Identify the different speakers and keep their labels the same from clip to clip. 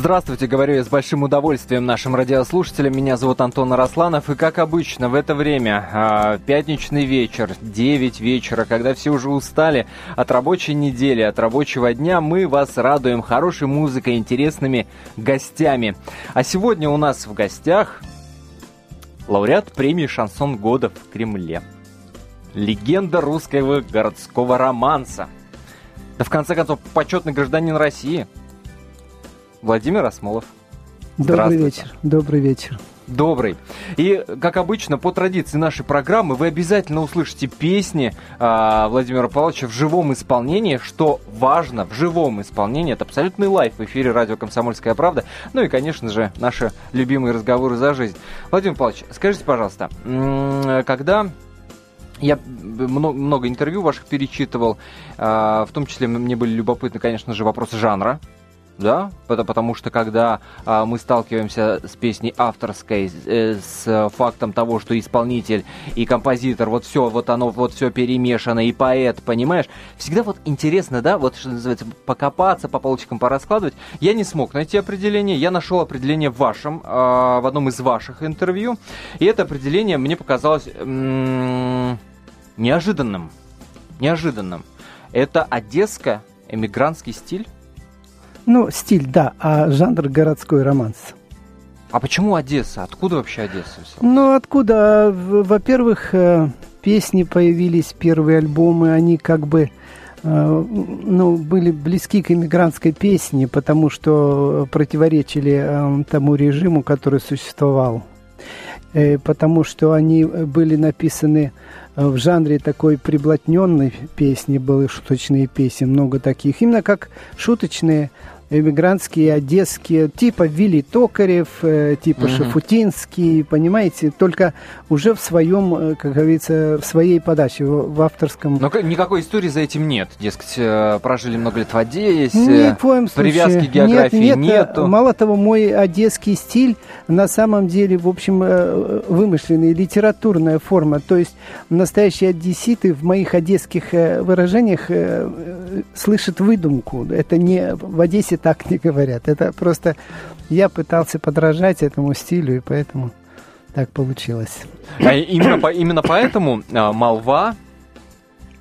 Speaker 1: Здравствуйте, говорю я с большим удовольствием нашим радиослушателям. Меня зовут Антон Арасланов. И как обычно в это время, а, пятничный вечер, 9 вечера, когда все уже устали от рабочей недели, от рабочего дня, мы вас радуем хорошей музыкой, интересными гостями. А сегодня у нас в гостях лауреат премии «Шансон года» в Кремле. Легенда русского городского романса. Да в конце концов, почетный гражданин России – Владимир Осмолов.
Speaker 2: Добрый вечер. Добрый вечер.
Speaker 1: Добрый. И, как обычно, по традиции нашей программы, вы обязательно услышите песни э, Владимира Павловича в живом исполнении, что важно, в живом исполнении. Это абсолютный лайф в эфире радио «Комсомольская правда». Ну и, конечно же, наши любимые разговоры за жизнь. Владимир Павлович, скажите, пожалуйста, когда я много, интервью ваших перечитывал, э, в том числе мне были любопытны, конечно же, вопросы жанра, да, потому что когда а, мы сталкиваемся с песней авторской, э, с фактом того, что исполнитель и композитор, вот все, вот оно, вот все перемешано, и поэт, понимаешь, всегда вот интересно, да, вот что называется, покопаться, по полочкам пораскладывать. Я не смог найти определение, я нашел определение в вашем, а, в одном из ваших интервью, и это определение мне показалось м- неожиданным, неожиданным. Это одесско-эмигрантский стиль?
Speaker 2: Ну, стиль, да, а жанр городской романс.
Speaker 1: А почему Одесса? Откуда вообще Одесса?
Speaker 2: Ну, откуда? Во-первых, э, песни появились, первые альбомы, они как бы э, ну, были близки к иммигрантской песне, потому что противоречили э, тому режиму, который существовал. Потому что они были написаны в жанре такой приблотненной песни, были шуточные песни, много таких, именно как шуточные эмигрантские, одесские, типа Вилли Токарев, э, типа угу. Шафутинский, понимаете, только уже в своем, э, как говорится, в своей подаче, в, в авторском.
Speaker 1: Но никакой истории за этим нет, дескать, э, прожили много лет в Одессе,
Speaker 2: Ни в коем
Speaker 1: случае. привязки географии нет, нет, нету.
Speaker 2: Мало того, мой одесский стиль на самом деле, в общем, вымышленный, литературная форма, то есть настоящие одесситы в моих одесских выражениях слышат выдумку, это не в Одессе так не говорят. Это просто я пытался подражать этому стилю, и поэтому так получилось.
Speaker 1: А именно, именно поэтому а, молва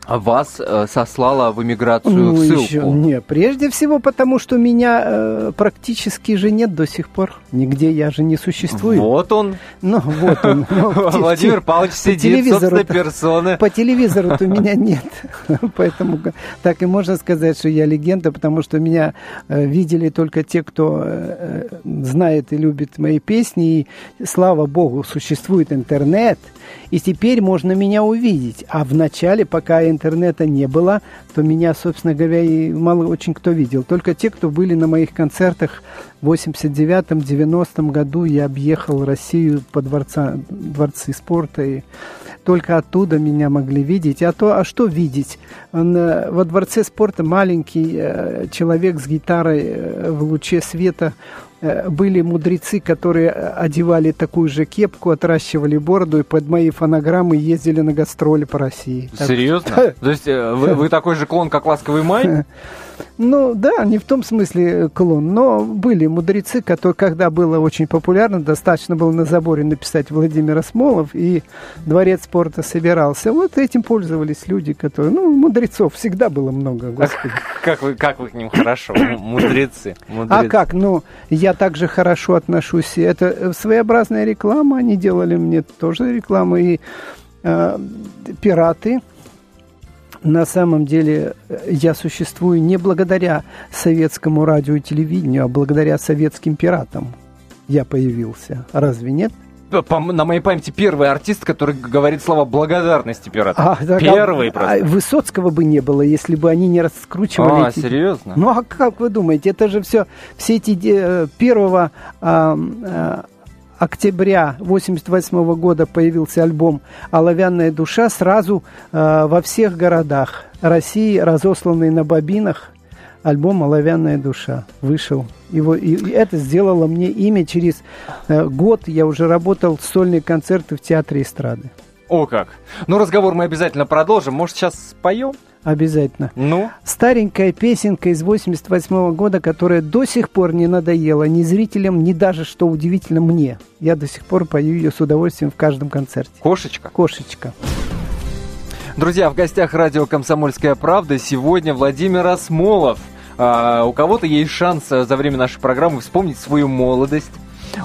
Speaker 1: вас э, сослала в эмиграцию ну, в ссылку? Еще,
Speaker 2: не, прежде всего потому, что меня э, практически же нет до сих пор. Нигде я же не существую.
Speaker 1: Вот он.
Speaker 2: Ну, вот он. Ну,
Speaker 1: Владимир Павлович сидит, собственной персоны.
Speaker 2: По телевизору-то меня нет. Поэтому так и можно сказать, что я легенда, потому что меня э, видели только те, кто э, знает и любит мои песни. И, слава богу, существует интернет. И теперь можно меня увидеть. А в начале, пока интернета не было, то меня, собственно говоря, и мало очень кто видел. Только те, кто были на моих концертах в 89-90 году, я объехал Россию по дворца, дворцы спорта, и только оттуда меня могли видеть. А то, а что видеть? Э, во дворце спорта маленький э, человек с гитарой э, в луче света были мудрецы, которые одевали такую же кепку, отращивали бороду и под мои фонограммы ездили на гастроли по России.
Speaker 1: Серьезно? То есть вы, вы такой же клон, как «Ласковый май»?
Speaker 2: Ну да, не в том смысле клон, но были мудрецы, которые, когда было очень популярно, достаточно было на заборе написать Владимир Осмолов, и дворец спорта собирался. Вот этим пользовались люди, которые, ну, мудрецов всегда было много,
Speaker 1: господи. А как вы, как вы к ним хорошо, мудрецы, мудрецы.
Speaker 2: А как, ну, я также хорошо отношусь, это своеобразная реклама, они делали мне тоже рекламу, и э, пираты, на самом деле э, я существую не благодаря советскому радио и телевидению, а благодаря советским пиратам я появился. Разве нет?
Speaker 1: По, на моей памяти первый артист, который говорит слова благодарности пиратам. А, так, первый а, просто.
Speaker 2: А Высоцкого бы не было, если бы они не раскручивали.
Speaker 1: А, эти... серьезно?
Speaker 2: Ну а как вы думаете, это же все, все эти э, первого а, октября 1988 года появился альбом «Оловянная душа» сразу э, во всех городах России, разосланный на бобинах, альбом «Оловянная душа» вышел. И, и это сделало мне имя. Через э, год я уже работал сольные концерты в Театре эстрады.
Speaker 1: О как! Ну, разговор мы обязательно продолжим. Может, сейчас споем?
Speaker 2: Обязательно.
Speaker 1: Ну?
Speaker 2: Старенькая песенка из 88 года, которая до сих пор не надоела ни зрителям, ни даже, что удивительно, мне. Я до сих пор пою ее с удовольствием в каждом концерте.
Speaker 1: Кошечка?
Speaker 2: Кошечка.
Speaker 1: Друзья, в гостях радио «Комсомольская правда» сегодня Владимир Осмолов. А, у кого-то есть шанс за время нашей программы вспомнить свою молодость,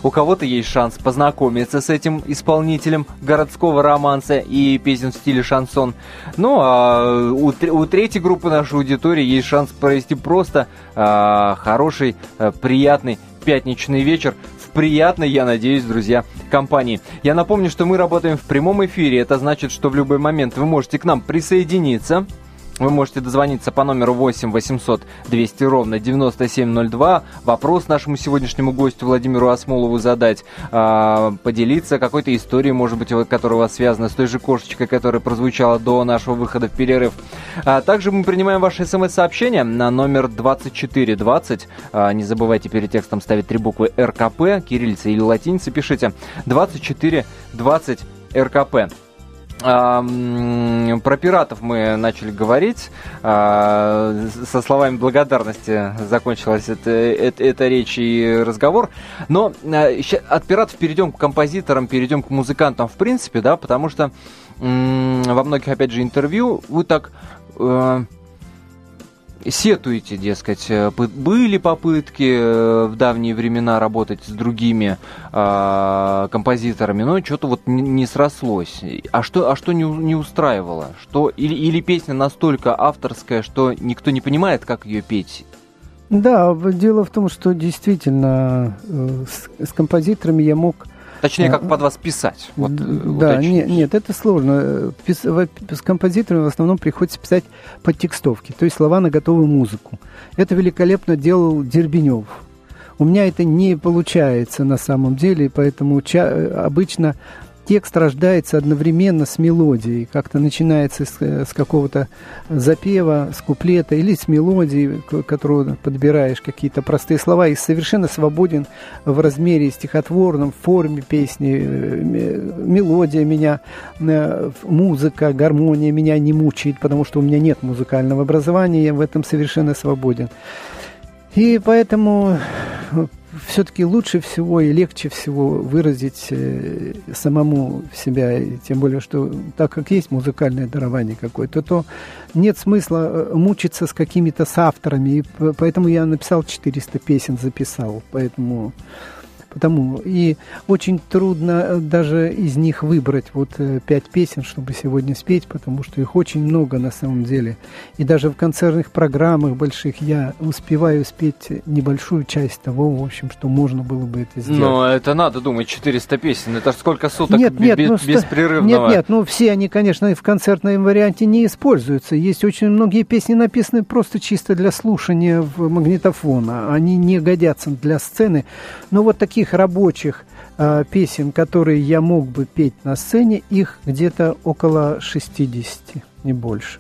Speaker 1: у кого-то есть шанс познакомиться с этим исполнителем городского романса и песен в стиле шансон. Ну, а у, у третьей группы нашей аудитории есть шанс провести просто а, хороший, а, приятный пятничный вечер в приятной, я надеюсь, друзья, компании. Я напомню, что мы работаем в прямом эфире. Это значит, что в любой момент вы можете к нам присоединиться. Вы можете дозвониться по номеру 8 800 200 ровно 9702. Вопрос нашему сегодняшнему гостю Владимиру Осмолову задать. А, поделиться какой-то историей, может быть, которая у вас связана с той же кошечкой, которая прозвучала до нашего выхода в перерыв. А, также мы принимаем ваши смс-сообщения на номер 2420. А, не забывайте перед текстом ставить три буквы РКП, кириллица или латиница пишите. 2420 РКП. Про пиратов мы начали говорить. А, со словами благодарности закончилась эта, эта, эта речь и разговор. Но а, от пиратов перейдем к композиторам, перейдем к музыкантам в принципе, да, потому что во многих, опять же, интервью вы так э, сетуете, дескать, э, были попытки э, в давние времена работать с другими э, композиторами, но что-то вот не, не срослось. А что, а что не, не устраивало? Что, или, или песня настолько авторская, что никто не понимает, как ее петь?
Speaker 2: Да, дело в том, что действительно э, с, с композиторами я мог
Speaker 1: Точнее, как под вас писать. Вот,
Speaker 2: э, да, нет, нет, это сложно. Пис, с композиторами в основном приходится писать под текстовки, то есть слова на готовую музыку. Это великолепно делал Дербенев. У меня это не получается на самом деле, поэтому ча- обычно текст рождается одновременно с мелодией. Как-то начинается с, э, с какого-то запева, с куплета или с мелодии, которую подбираешь какие-то простые слова, и совершенно свободен в размере стихотворном, в форме песни. Э, мелодия меня, э, музыка, гармония меня не мучает, потому что у меня нет музыкального образования, я в этом совершенно свободен. И поэтому все-таки лучше всего и легче всего выразить э, самому себя, тем более, что так как есть музыкальное дарование какое-то, то нет смысла э, мучиться с какими-то соавторами, и поэтому я написал 400 песен, записал, поэтому Потому и очень трудно э, даже из них выбрать вот э, пять песен, чтобы сегодня спеть, потому что их очень много на самом деле. И даже в концертных программах больших я успеваю спеть небольшую часть того, в общем, что можно было бы это сделать.
Speaker 1: Но это надо думать, 400 песен, это сколько суток нет, нет, без, ну, беспрерывного?
Speaker 2: Нет, нет, ну все они, конечно, в концертном варианте не используются. Есть очень многие песни написаны просто чисто для слушания в магнитофона. Они не годятся для сцены. Но вот такие таких рабочих э, песен, которые я мог бы петь на сцене, их где-то около 60, не больше.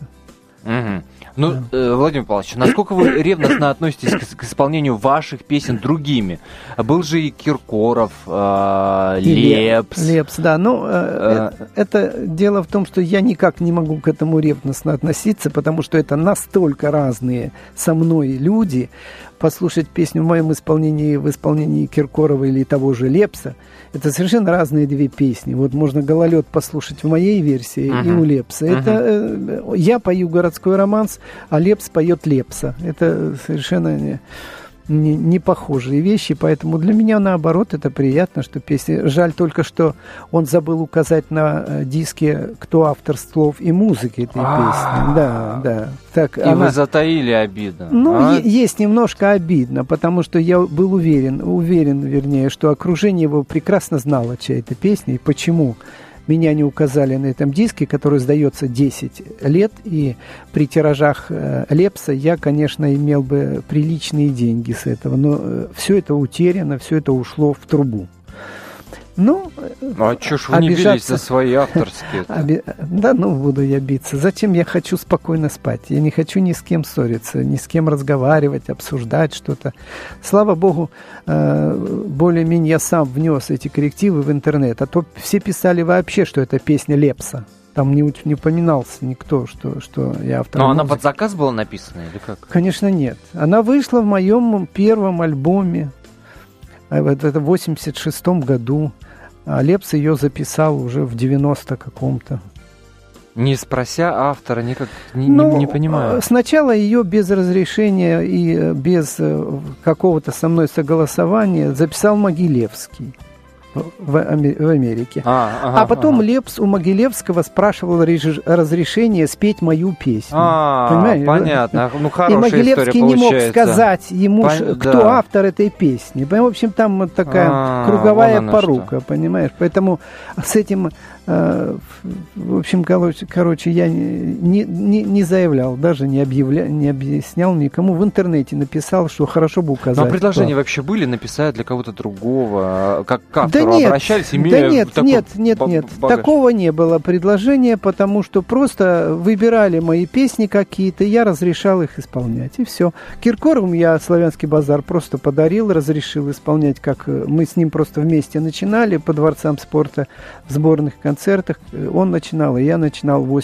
Speaker 1: Угу. Ну, да. э, Владимир Павлович, насколько вы ревностно относитесь к, к исполнению ваших песен другими? Был же и Киркоров, э, и Лепс.
Speaker 2: Лепс, да. Ну, э, э, это дело в том, что я никак не могу к этому ревностно относиться, потому что это настолько разные со мной люди послушать песню в моем исполнении, в исполнении Киркорова или того же Лепса, это совершенно разные две песни. Вот можно «Гололед» послушать в моей версии uh-huh. и у Лепса. Uh-huh. Это э, я пою городской романс, а Лепс поет Лепса. Это совершенно не не, не похожие вещи, поэтому для меня наоборот это приятно, что песня. Жаль только, что он забыл указать на э, диске, кто автор слов и музыки этой песни. Да, да.
Speaker 1: Так, и она... вы затаили обиду.
Speaker 2: Ну, а? есть немножко обидно, потому что я был уверен, уверен, вернее, что окружение его прекрасно знало, чья это песня и почему меня не указали на этом диске, который сдается 10 лет, и при тиражах э, Лепса я, конечно, имел бы приличные деньги с этого, но э, все это утеряно, все это ушло в трубу. Ну,
Speaker 1: ну а что ж вы обижаться... не бились за свои авторские?
Speaker 2: Оби... Да, ну буду я биться. Зачем я хочу спокойно спать? Я не хочу ни с кем ссориться, ни с кем разговаривать, обсуждать что-то. Слава богу, э, более-менее я сам внес эти коррективы в интернет. А то все писали вообще, что это песня Лепса. Там не, не упоминался никто, что, что я автор.
Speaker 1: Но она под заказ была написана или как?
Speaker 2: Конечно, нет. Она вышла в моем первом альбоме. А это в 86 году. А Лепс ее записал уже в 90 каком-то.
Speaker 1: Не спрося автора, никак не, ну, не, понимаю.
Speaker 2: Сначала ее без разрешения и э, без э, какого-то со мной согласования записал Могилевский в, Америке. А, ага, а потом ага. Лепс у Могилевского спрашивал разрешение спеть мою песню.
Speaker 1: А, Понимаете? понятно. Ну,
Speaker 2: И Могилевский не мог сказать ему, Пон... кто да. автор этой песни. В общем, там вот такая а, круговая порука, что. понимаешь? Поэтому с этим в общем, короче, я не, не, не заявлял, даже не, объявля, не объяснял никому. В интернете написал, что хорошо бы указать.
Speaker 1: Но предложения кто. вообще были написать для кого-то другого? А как к автору да нет, обращались, имея
Speaker 2: Да нет, такой нет, нет, нет. Багаж. Такого не было предложения, потому что просто выбирали мои песни какие-то, я разрешал их исполнять, и все. Киркоровым я «Славянский базар» просто подарил, разрешил исполнять, как э, мы с ним просто вместе начинали по дворцам спорта в сборных концертах. Он начинал, и я начинал в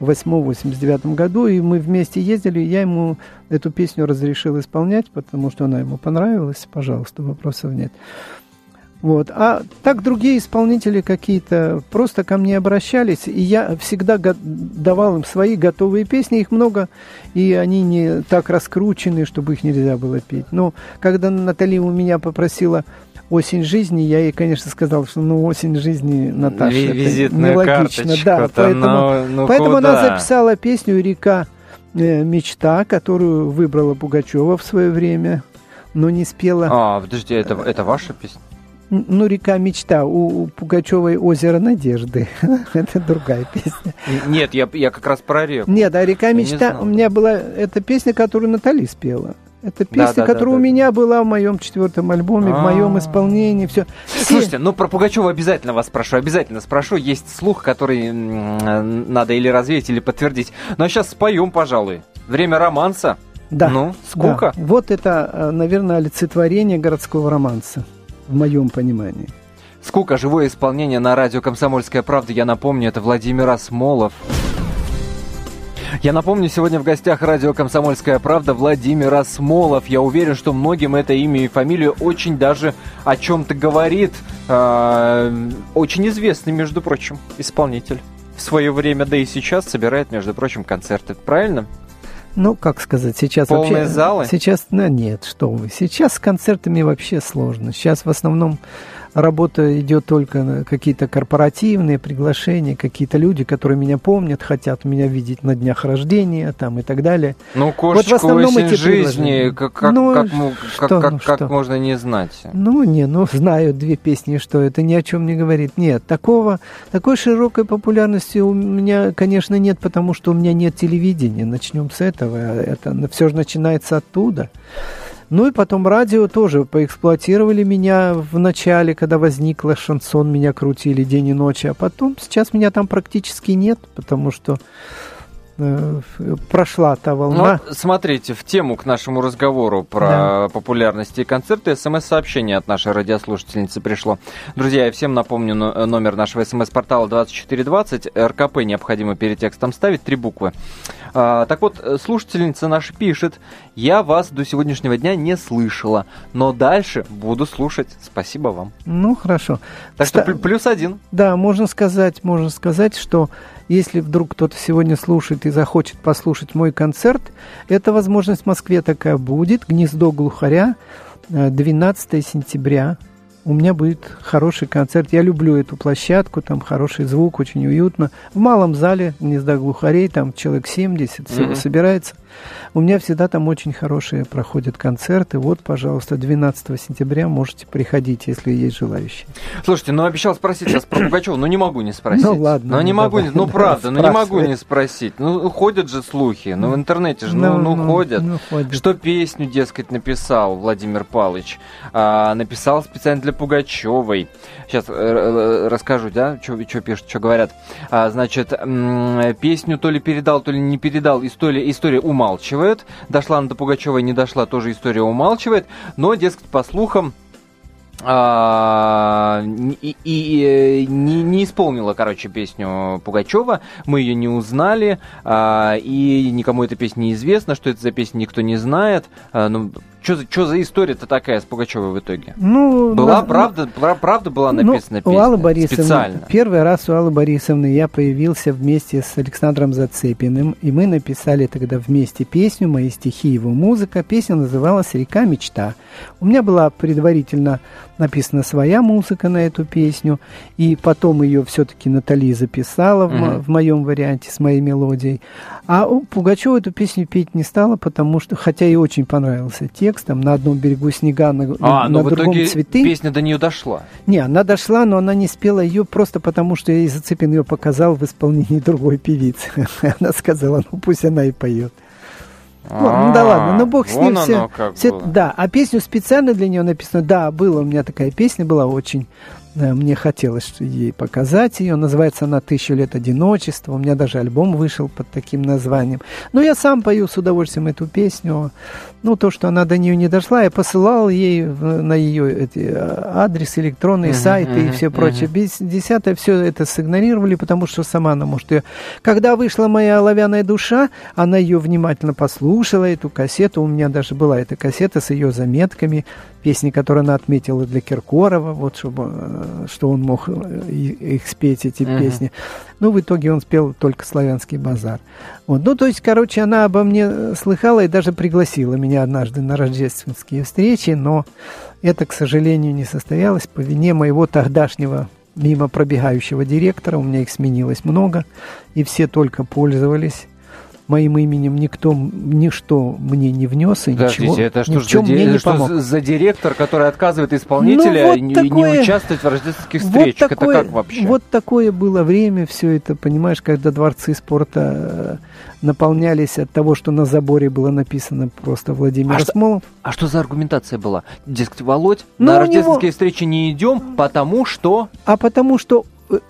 Speaker 2: 88-89 году, и мы вместе ездили, и я ему эту песню разрешил исполнять, потому что она ему понравилась. Пожалуйста, вопросов нет. Вот. А так другие исполнители какие-то просто ко мне обращались, и я всегда давал им свои готовые песни, их много, и они не так раскручены, чтобы их нельзя было петь. Но когда Натали у меня попросила осень жизни, я ей, конечно, сказал, что ну осень жизни Наташа
Speaker 1: Визитная это нелогично, да,
Speaker 2: поэтому, ну, ну поэтому она записала песню "Река э, мечта", которую выбрала Пугачева в свое время, но не спела.
Speaker 1: А, подожди, это это ваша песня?
Speaker 2: Ну, река мечта. У, у Пугачевой озеро надежды. это другая песня.
Speaker 1: Нет, я, я как раз про реку.
Speaker 2: Нет, а река мечта. У меня была эта песня, которую Натали спела. Это песня, да, да, которая да, у меня была в моем четвертом альбоме, А-а-а. в моем а. исполнении, все.
Speaker 1: Слушайте, ну про Пугачева обязательно вас спрошу, обязательно спрошу. Есть слух, который надо или развеять, или подтвердить. Ну а сейчас споем, пожалуй. Время романса.
Speaker 2: Да.
Speaker 1: Ну, сколько?
Speaker 2: Да. Вот это, э, наверное, олицетворение городского романса, в моем понимании.
Speaker 1: Сколько живое исполнение на радио «Комсомольская правда», я напомню, это Владимир Осмолов. Я напомню, сегодня в гостях радио «Комсомольская правда» Владимир Осмолов. Я уверен, что многим это имя и фамилия очень даже о чем-то говорит. Э, очень известный, между прочим, исполнитель. В свое время, да и сейчас собирает, между прочим, концерты. Правильно?
Speaker 2: Ну, как сказать, сейчас
Speaker 1: Полные
Speaker 2: вообще...
Speaker 1: залы?
Speaker 2: Сейчас, ну, нет, что вы. Сейчас с концертами вообще сложно. Сейчас в основном работа идет только на какие-то корпоративные приглашения, какие-то люди, которые меня помнят, хотят меня видеть на днях рождения там и так далее.
Speaker 1: Ну, кошечку вот в основном эти жизни, как, как, ну, как, что, как, ну, как, как можно не знать?
Speaker 2: Ну, не, ну, знаю две песни, что это ни о чем не говорит. Нет, такого, такой широкой популярности у меня, конечно, нет, потому что у меня нет телевидения. Начнем с этого. Это все же начинается оттуда. Ну и потом радио тоже поэксплуатировали меня в начале, когда возникла шансон, меня крутили день и ночь, а потом сейчас меня там практически нет, потому что Э, прошла та волна.
Speaker 1: Ну, смотрите, в тему к нашему разговору про да. популярность и концерты смс-сообщение от нашей радиослушательницы пришло. Друзья, я всем напомню номер нашего смс-портала 2420. РКП необходимо перед текстом ставить, три буквы. А, так вот, слушательница наша пишет, я вас до сегодняшнего дня не слышала, но дальше буду слушать. Спасибо вам.
Speaker 2: Ну, хорошо.
Speaker 1: Так Ста- что плюс один.
Speaker 2: Да, можно сказать, можно сказать, что если вдруг кто-то сегодня слушает и захочет послушать мой концерт, эта возможность в Москве такая будет. Гнездо глухаря, 12 э, сентября. У меня будет хороший концерт. Я люблю эту площадку, там хороший звук, очень уютно. В малом зале гнезда глухарей, там человек 70 всего mm-hmm. собирается. У меня всегда там очень хорошие проходят концерты. Вот, пожалуйста, 12 сентября можете приходить, если есть желающие.
Speaker 1: Слушайте, ну обещал спросить сейчас про Пугачева, ну не могу не спросить. Ну ладно. Ну не ну, могу, давай, ну правда, ну не могу не спросить. Ну ходят же слухи, ну в интернете же, ну, ну, ну ходят. Ну, ходят. Что песню, дескать, написал Владимир Палыч. А, написал специально для Пугачевой. Сейчас э, э, расскажу, да, что пишут, что говорят. А, значит, песню то ли передал, то ли не передал, история, история умалчивает. Дошла она до Пугачевой, не дошла, тоже история умалчивает. Но, дескать, по слухам, а, и, и не, не исполнила, короче, песню Пугачева. Мы ее не узнали, а, и никому эта песня не известна, что это за песня никто не знает. А, ну, что за история-то такая с Пугачевой в итоге?
Speaker 2: Ну,
Speaker 1: была на, правда, ну, правда была написана ну, песня?
Speaker 2: У Аллы Борисовны, специально. Первый раз у Аллы Борисовны я появился вместе с Александром Зацепиным, и мы написали тогда вместе песню, мои стихи, его музыка. Песня называлась «Река мечта». У меня была предварительно написана своя музыка на эту песню, и потом ее все-таки Натали записала mm-hmm. в, в моем варианте с моей мелодией. А Пугачева эту песню петь не стала, потому что, хотя и очень понравился текст, там на одном берегу снега, на,
Speaker 1: а,
Speaker 2: на
Speaker 1: в
Speaker 2: другом
Speaker 1: итоге
Speaker 2: цветы.
Speaker 1: песня до нее дошла?
Speaker 2: Не, она дошла, но она не спела ее просто потому, что я Зацепин ее показал в исполнении другой певицы. Она сказала, ну пусть она и поет. Вот, ну да ладно, ну бог с ним все, все да, а песню специально для нее написано, да, было у меня такая песня, была очень мне хотелось ей показать ее. Называется она «Тысячу лет одиночества». У меня даже альбом вышел под таким названием. Но я сам пою с удовольствием эту песню. Ну, то, что она до нее не дошла, я посылал ей на ее эти, э, адрес, электронные uh-huh, сайты uh-huh, и все прочее. Uh-huh. Десятое все это сигнорировали, потому что сама она может ее... Когда вышла моя оловянная душа, она ее внимательно послушала, эту кассету. У меня даже была эта кассета с ее заметками песни, которые она отметила для Киркорова, вот чтобы, э, что он мог э, их спеть, эти uh-huh. песни. Ну, в итоге он спел только «Славянский базар». Вот. Ну, то есть, короче, она обо мне слыхала и даже пригласила меня однажды на рождественские встречи, но это, к сожалению, не состоялось по вине моего тогдашнего мимо пробегающего директора. У меня их сменилось много, и все только пользовались моим именем никто ничто мне не внес и
Speaker 1: Подождите,
Speaker 2: ничего
Speaker 1: это что, за, мне не что помог. за директор, который отказывает исполнителя ну, вот не, такое, не участвовать в рождественских встречах? Вот такое, это как вообще?
Speaker 2: Вот такое было время, все это, понимаешь, когда дворцы спорта э, наполнялись от того, что на заборе было написано просто Владимир а Смолов.
Speaker 1: Что, а что за аргументация была? Дескать, Володь, ну, на рождественские него... встречи не идем, потому что...
Speaker 2: А потому что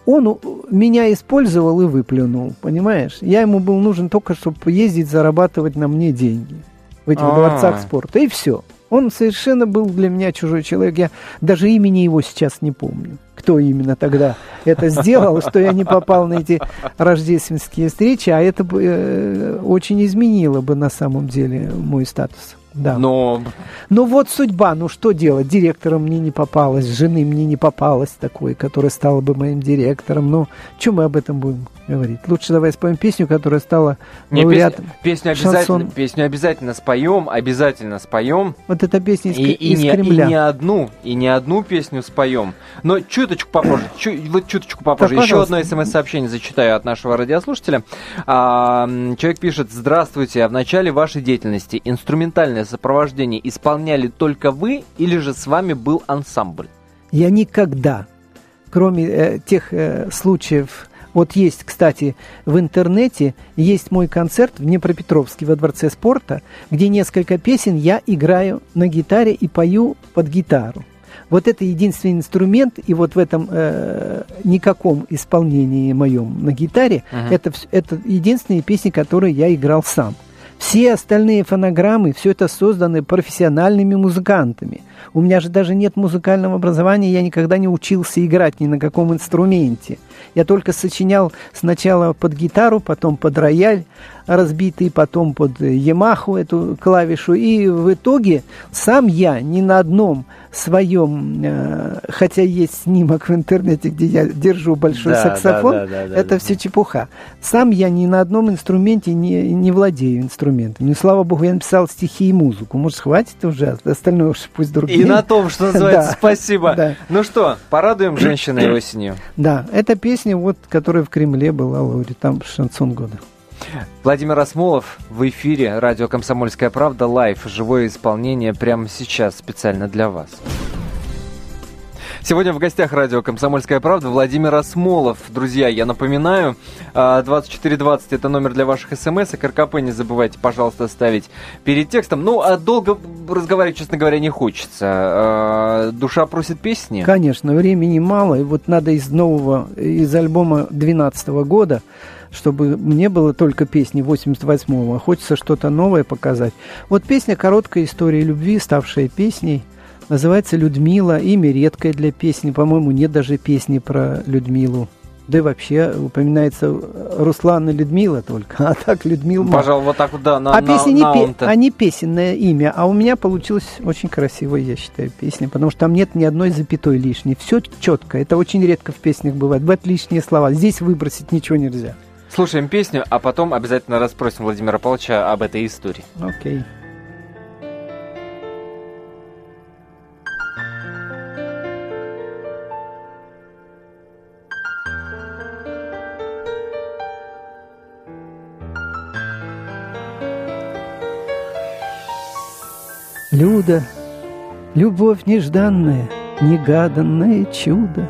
Speaker 2: он меня использовал и выплюнул, понимаешь? Я ему был нужен только, чтобы ездить, зарабатывать на мне деньги в этих А-а-а. дворцах спорта, и все. Он совершенно был для меня чужой человек. Я даже имени его сейчас не помню. Кто именно тогда это сделал, что я не попал на эти рождественские встречи, а это бы э, очень изменило бы на самом деле мой статус. Да.
Speaker 1: Но...
Speaker 2: Ну вот судьба, ну что делать? Директором мне не попалось, жены мне не попалось такой, которая стала бы моим директором. Ну, что мы об этом будем говорить? Лучше давай споем песню, которая стала
Speaker 1: не, лауреатом. Песню, песню, обязательно, песню обязательно споем, обязательно споем.
Speaker 2: Вот эта песня из,
Speaker 1: и,
Speaker 2: из
Speaker 1: и не,
Speaker 2: Кремля.
Speaker 1: И не одну, и не одну песню споем. Но чуточку попозже, чу, вот чуточку попозже. Да, Еще одно смс-сообщение зачитаю от нашего радиослушателя. А, человек пишет, здравствуйте, а в начале вашей деятельности инструментальная сопровождение исполняли только вы или же с вами был ансамбль?
Speaker 2: Я никогда, кроме э, тех э, случаев, вот есть, кстати, в интернете есть мой концерт в Днепропетровске во Дворце спорта, где несколько песен я играю на гитаре и пою под гитару. Вот это единственный инструмент, и вот в этом э, никаком исполнении моем на гитаре, uh-huh. это, это единственные песни, которые я играл сам. Все остальные фонограммы, все это созданы профессиональными музыкантами. У меня же даже нет музыкального образования, я никогда не учился играть ни на каком инструменте. Я только сочинял сначала под гитару, потом под рояль разбитый, потом под Ямаху эту клавишу. И в итоге сам я ни на одном своем, э, хотя есть снимок в интернете, где я держу большой да, саксофон, да, да, да, это да, все да. чепуха. Сам я ни на одном инструменте не, не владею инструментом. Ну, слава богу, я написал стихи и музыку. Может, хватит уже, остальное уж пусть другие.
Speaker 1: И на том, что называется, спасибо. Ну что, порадуем женщины осенью.
Speaker 2: Да, эта песня, вот, которая в Кремле была, там шансон года.
Speaker 1: Владимир Асмолов в эфире радио «Комсомольская правда» live. Живое исполнение прямо сейчас специально для вас. Сегодня в гостях радио «Комсомольская правда» Владимир Асмолов. Друзья, я напоминаю, 2420 это номер для ваших смс, и РКП не забывайте, пожалуйста, ставить перед текстом. Ну, а долго разговаривать, честно говоря, не хочется. А, душа просит песни?
Speaker 2: Конечно, времени мало, и вот надо из нового, из альбома 2012 года чтобы мне было только песни 88-го, а хочется что-то новое показать. Вот песня «Короткая история любви», ставшая песней, Называется «Людмила». Имя редкое для песни. По-моему, нет даже песни про Людмилу. Да и вообще упоминается Руслан и Людмила только, а так Людмила.
Speaker 1: Пожалуй, вот так вот, да, на,
Speaker 2: а
Speaker 1: на,
Speaker 2: песня не,
Speaker 1: на
Speaker 2: пе- а не песенное имя, а у меня получилась очень красивая, я считаю, песня, потому что там нет ни одной запятой лишней. Все четко, это очень редко в песнях бывает. Бывают лишние слова, здесь выбросить ничего нельзя.
Speaker 1: Слушаем песню, а потом обязательно расспросим Владимира Павловича об этой истории.
Speaker 2: Окей. Люда, любовь нежданная, негаданное чудо.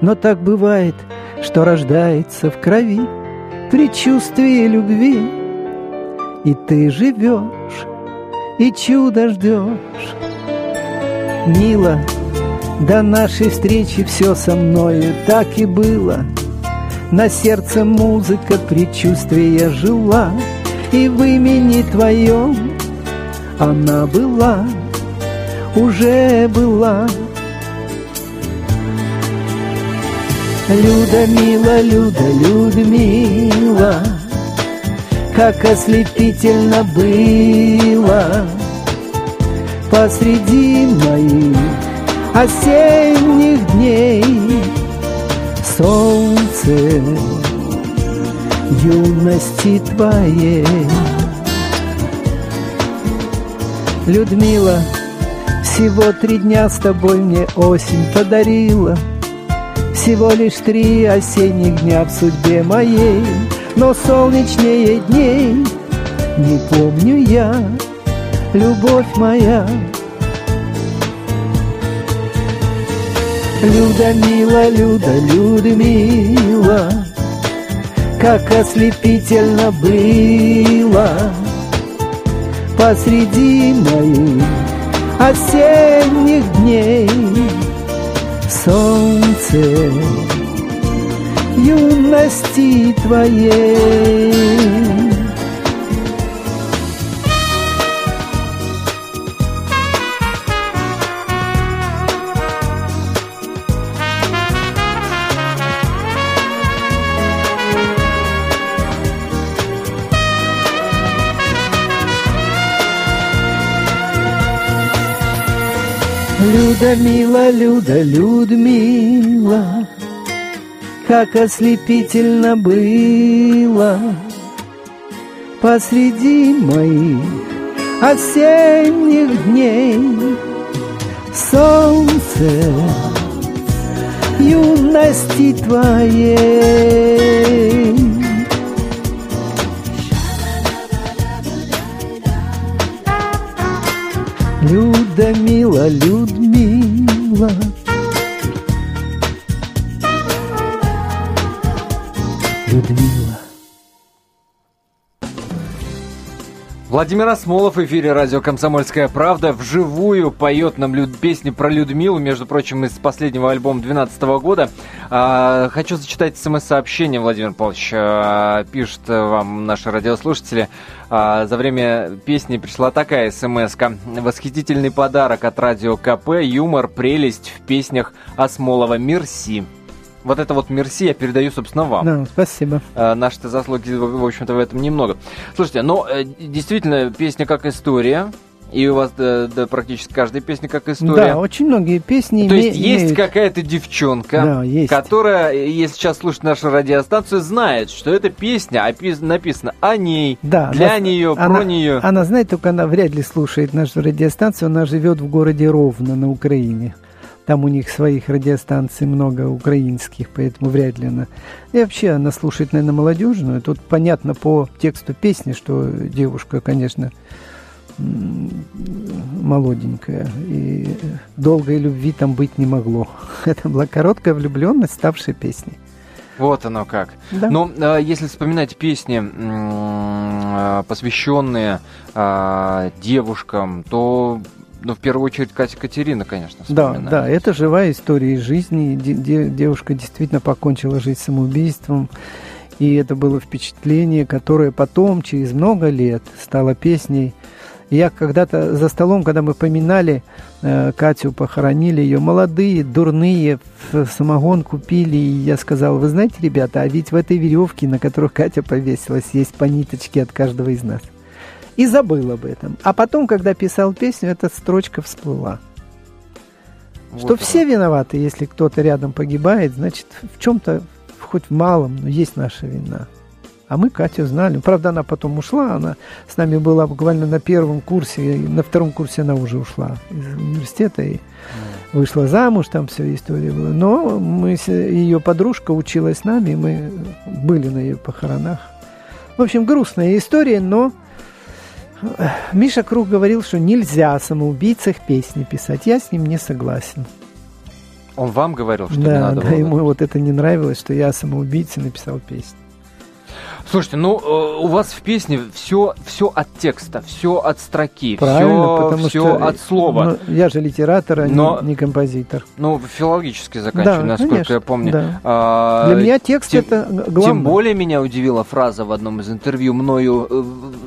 Speaker 2: Но так бывает, что рождается в крови предчувствие любви, И ты живешь, и чудо ждешь. Мило, до нашей встречи все со мною так и было. На сердце музыка предчувствия жила, И в имени твоем она была, уже была. Люда, мила, Люда, Людмила, Как ослепительно было. Посреди моих осенних дней Солнце юности твоей. Людмила, всего три дня с тобой мне осень подарила Всего лишь три осенних дня в судьбе моей Но солнечнее дней не помню я, любовь моя. Люда, мила, Люда, Людмила Как ослепительно было посреди моих осенних дней Солнце юности твоей Люда, мила, Люда, Людмила, Как ослепительно было. Посреди моих осенних дней Солнце юности твоей. Люда, мила, Людмила. Людмила.
Speaker 1: Владимир Осмолов в эфире радио «Комсомольская правда» вживую поет нам люд... песни про Людмилу, между прочим, из последнего альбома 2012 года. А, хочу зачитать смс-сообщение, Владимир Павлович, а, пишет вам наши радиослушатели. А, за время песни пришла такая смс -ка. Восхитительный подарок от радио КП, юмор, прелесть в песнях Осмолова «Мерси». Вот это вот мерси я передаю, собственно, вам.
Speaker 2: Да, спасибо.
Speaker 1: А, Наши-то заслуги, в общем-то, в этом немного. Слушайте, но э, действительно, песня как история. И у вас да, да, практически каждая песня как история.
Speaker 2: Да, очень многие песни
Speaker 1: То есть имеют... есть какая-то девчонка,
Speaker 2: да, есть.
Speaker 1: которая, если сейчас слушает нашу радиостанцию, знает, что эта песня опис... написана о ней,
Speaker 2: да,
Speaker 1: для
Speaker 2: она,
Speaker 1: нее,
Speaker 2: она,
Speaker 1: про нее.
Speaker 2: Она знает, только она вряд ли слушает нашу радиостанцию. Она живет в городе Ровно на Украине. Там у них своих радиостанций много украинских, поэтому вряд ли она... И вообще она слушает, наверное, молодежную. Тут понятно по тексту песни, что девушка, конечно, молоденькая. И долгой любви там быть не могло. Это была короткая влюбленность, ставшая песней.
Speaker 1: Вот оно как.
Speaker 2: Да.
Speaker 1: Но э, если вспоминать песни, э, посвященные э, девушкам, то ну, в первую очередь, Катя Катерина, конечно,
Speaker 2: Да, да, это живая история из жизни. Девушка действительно покончила жизнь самоубийством. И это было впечатление, которое потом, через много лет, стало песней Я когда-то за столом, когда мы поминали э, Катю, похоронили ее, молодые, дурные, в самогон купили, и я сказал, вы знаете, ребята, а ведь в этой веревке, на которую Катя повесилась, есть по ниточке от каждого из нас. И забыл об этом. А потом, когда писал песню, эта строчка всплыла. Вот что это. все виноваты, если кто-то рядом погибает, значит, в чем-то, хоть в малом, но есть наша вина. А мы Катю знали. Правда, она потом ушла. Она с нами была буквально на первом курсе. На втором курсе она уже ушла из университета и вышла замуж. Там все история была. Но мы, ее подружка училась с нами. Мы были на ее похоронах. В общем, грустная история, но Миша Круг говорил, что нельзя о самоубийцах песни писать. Я с ним не согласен.
Speaker 1: Он вам говорил, что
Speaker 2: да,
Speaker 1: не надо
Speaker 2: да, было? ему вот это не нравилось, что я о самоубийце написал песню.
Speaker 1: Слушайте, ну э, у вас в песне все, все от текста, все от строки,
Speaker 2: Правильно,
Speaker 1: все,
Speaker 2: потому
Speaker 1: все
Speaker 2: что
Speaker 1: от слова.
Speaker 2: Ну, я же литератор, а
Speaker 1: Но,
Speaker 2: не, не композитор.
Speaker 1: Ну, филологически заканчиваю,
Speaker 2: да,
Speaker 1: насколько
Speaker 2: конечно,
Speaker 1: я помню.
Speaker 2: Да.
Speaker 1: А,
Speaker 2: Для меня текст
Speaker 1: тем,
Speaker 2: это главное.
Speaker 1: Тем более меня удивила фраза в одном из интервью мною э,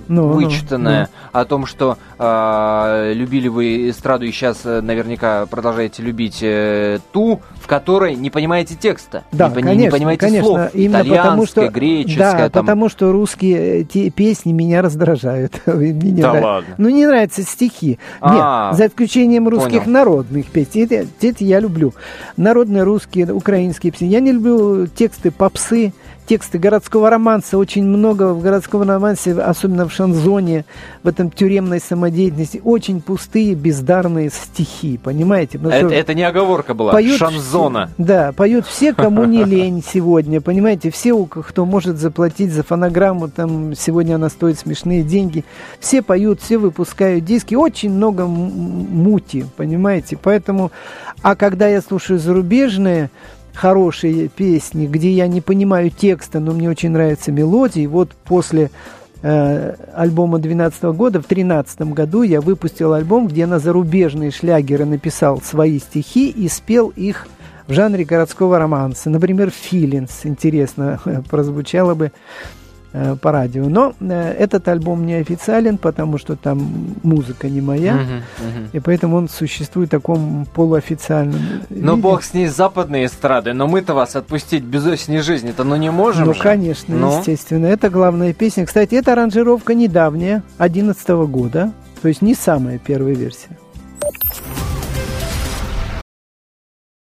Speaker 2: ну,
Speaker 1: вычитанная
Speaker 2: ну,
Speaker 1: о том, что а, любили вы эстраду и сейчас э, наверняка продолжаете любить э, ту, в которой не понимаете текста,
Speaker 2: да,
Speaker 1: не,
Speaker 2: конечно,
Speaker 1: не понимаете
Speaker 2: конечно,
Speaker 1: слов,
Speaker 2: именно потому что,
Speaker 1: греческое.
Speaker 2: Да,
Speaker 1: там...
Speaker 2: потому что русские те песни меня раздражают. Мне не
Speaker 1: да
Speaker 2: нрав...
Speaker 1: ладно.
Speaker 2: Ну, не нравятся стихи.
Speaker 1: А,
Speaker 2: Нет, за исключением русских
Speaker 1: понял.
Speaker 2: народных песен. Это, это я люблю. Народные русские, украинские песни. Я не люблю тексты попсы, тексты городского романса. Очень много в городском романсе, особенно в шанзоне, в этом тюремной самодеятельности. Очень пустые, бездарные стихи, понимаете? Потому
Speaker 1: Это,
Speaker 2: что
Speaker 1: это не оговорка была,
Speaker 2: поют
Speaker 1: шанзона.
Speaker 2: да, поют все, кому не лень сегодня, понимаете? Все, кто может заплатить за фонограмму, там сегодня она стоит смешные деньги. Все поют, все выпускают диски. Очень много мути, понимаете? Поэтому, а когда я слушаю зарубежные хорошие песни, где я не понимаю текста, но мне очень нравятся мелодии, вот после э, альбома 2012 года, в 2013 году я выпустил альбом, где на зарубежные шлягеры написал свои стихи и спел их в жанре городского романса. Например, «Feelings» интересно прозвучало бы по радио. Но э, этот альбом не официален, потому что там музыка не моя.
Speaker 1: Мгм, мгм.
Speaker 2: И поэтому он существует в таком полуофициальном
Speaker 1: Ну,
Speaker 2: виде.
Speaker 1: бог с ней с западной эстрады, но мы-то вас отпустить без осени жизни-то, ну не можем
Speaker 2: Ну,
Speaker 1: же.
Speaker 2: конечно,
Speaker 1: Ну?
Speaker 2: естественно. Это главная песня. Кстати, эта аранжировка недавняя, 2011 года. То есть не самая первая версия.